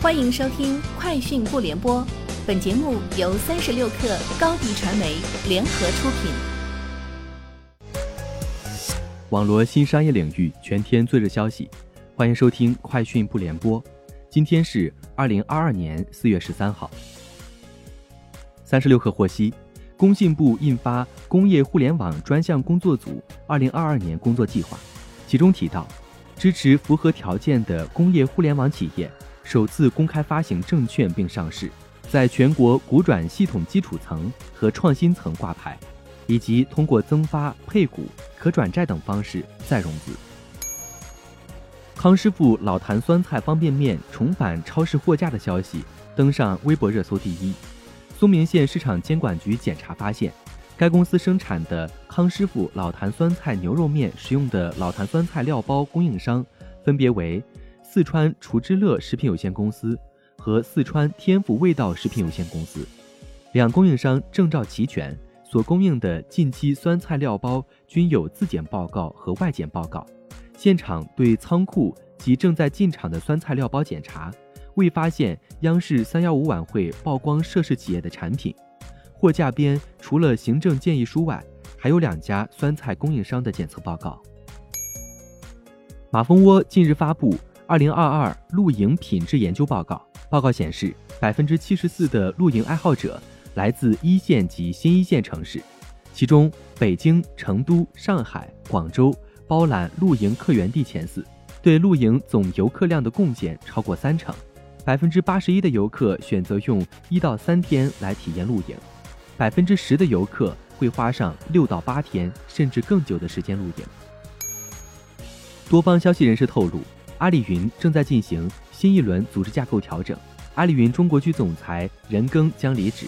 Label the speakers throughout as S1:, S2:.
S1: 欢迎收听《快讯不联播》，本节目由三十六克高低传媒联合出品。
S2: 网罗新商业领域全天最热消息，欢迎收听《快讯不联播》。今天是二零二二年四月十三号。三十六克获悉，工信部印发《工业互联网专项工作组二零二二年工作计划》，其中提到，支持符合条件的工业互联网企业。首次公开发行证券并上市，在全国股转系统基础层和创新层挂牌，以及通过增发、配股、可转债等方式再融资。康师傅老坛酸菜方便面重返超市货架的消息登上微博热搜第一。嵩明县市场监管局检查发现，该公司生产的康师傅老坛酸菜牛肉面使用的老坛酸菜料包供应商分别为。四川厨之乐食品有限公司和四川天府味道食品有限公司，两供应商证照齐全，所供应的近期酸菜料包均有自检报告和外检报告。现场对仓库及正在进场的酸菜料包检查，未发现央视三幺五晚会曝光涉事企业的产品。货架边除了行政建议书外，还有两家酸菜供应商的检测报告。马蜂窝近日发布。二零二二露营品质研究报告报告显示，百分之七十四的露营爱好者来自一线及新一线城市，其中北京、成都、上海、广州包揽露营客源地前四，对露营总游客量的贡献超过三成。百分之八十一的游客选择用一到三天来体验露营，百分之十的游客会花上六到八天甚至更久的时间露营。多方消息人士透露。阿里云正在进行新一轮组织架构调整，阿里云中国区总裁任庚将离职，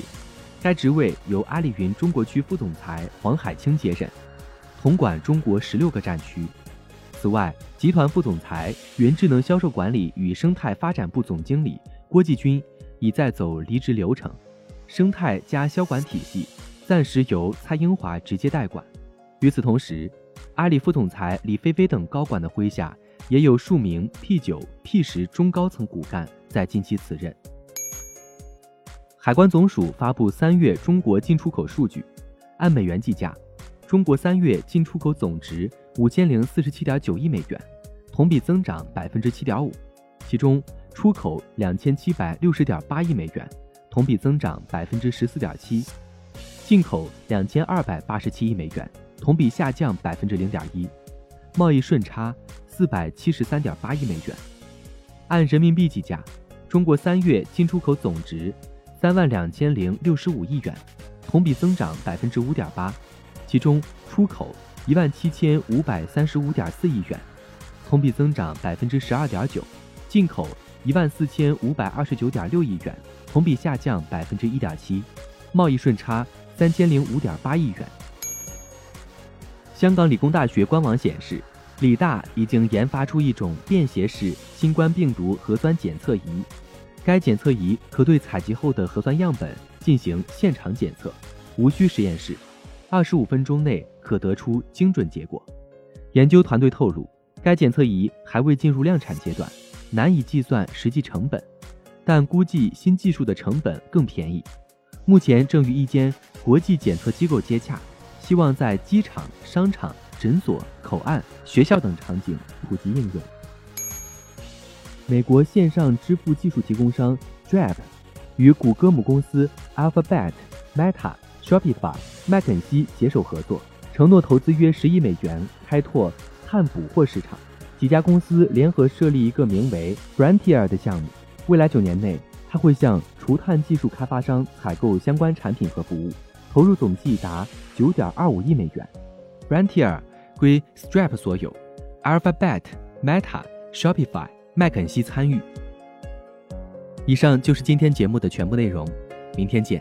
S2: 该职位由阿里云中国区副总裁黄海清接任，统管中国十六个战区。此外，集团副总裁、云智能销售管理与生态发展部总经理郭继军已在走离职流程，生态加销管体系暂时由蔡英华直接代管。与此同时，阿里副总裁李飞飞等高管的麾下。也有数名 P 九、P 十中高层骨干在近期辞任。海关总署发布三月中国进出口数据，按美元计价，中国三月进出口总值五千零四十七点九亿美元，同比增长百分之七点五。其中，出口两千七百六十点八亿美元，同比增长百分之十四点七；进口两千二百八十七亿美元，同比下降百分之零点一。贸易顺差。四百七十三点八亿美元，按人民币计价，中国三月进出口总值三万两千零六十五亿元，同比增长百分之五点八，其中出口一万七千五百三十五点四亿元，同比增长百分之十二点九，进口一万四千五百二十九点六亿元，同比下降百分之一点七，贸易顺差三千零五点八亿元。香港理工大学官网显示。理大已经研发出一种便携式新冠病毒核酸检测仪，该检测仪可对采集后的核酸样本进行现场检测，无需实验室，二十五分钟内可得出精准结果。研究团队透露，该检测仪还未进入量产阶段，难以计算实际成本，但估计新技术的成本更便宜。目前正与一间国际检测机构接洽，希望在机场、商场。诊所、口岸、学校等场景普及应用。美国线上支付技术提供商 Stripe 与谷歌母公司 Alphabet、Meta、Shopify、麦肯锡携手合作，承诺投资约十亿美元开拓碳捕获市场。几家公司联合设立一个名为 Frontier 的项目，未来九年内，它会向除碳技术开发商采购相关产品和服务，投入总计达九点二五亿美元。Frontier。归 Stripe 所有，Alphabet、Meta、Shopify、麦肯锡参与。以上就是今天节目的全部内容，明天见。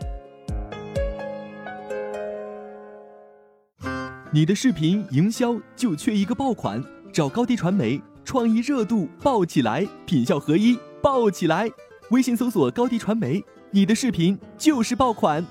S3: 你的视频营销就缺一个爆款，找高低传媒，创意热度爆起来，品效合一爆起来。微信搜索高低传媒，你的视频就是爆款。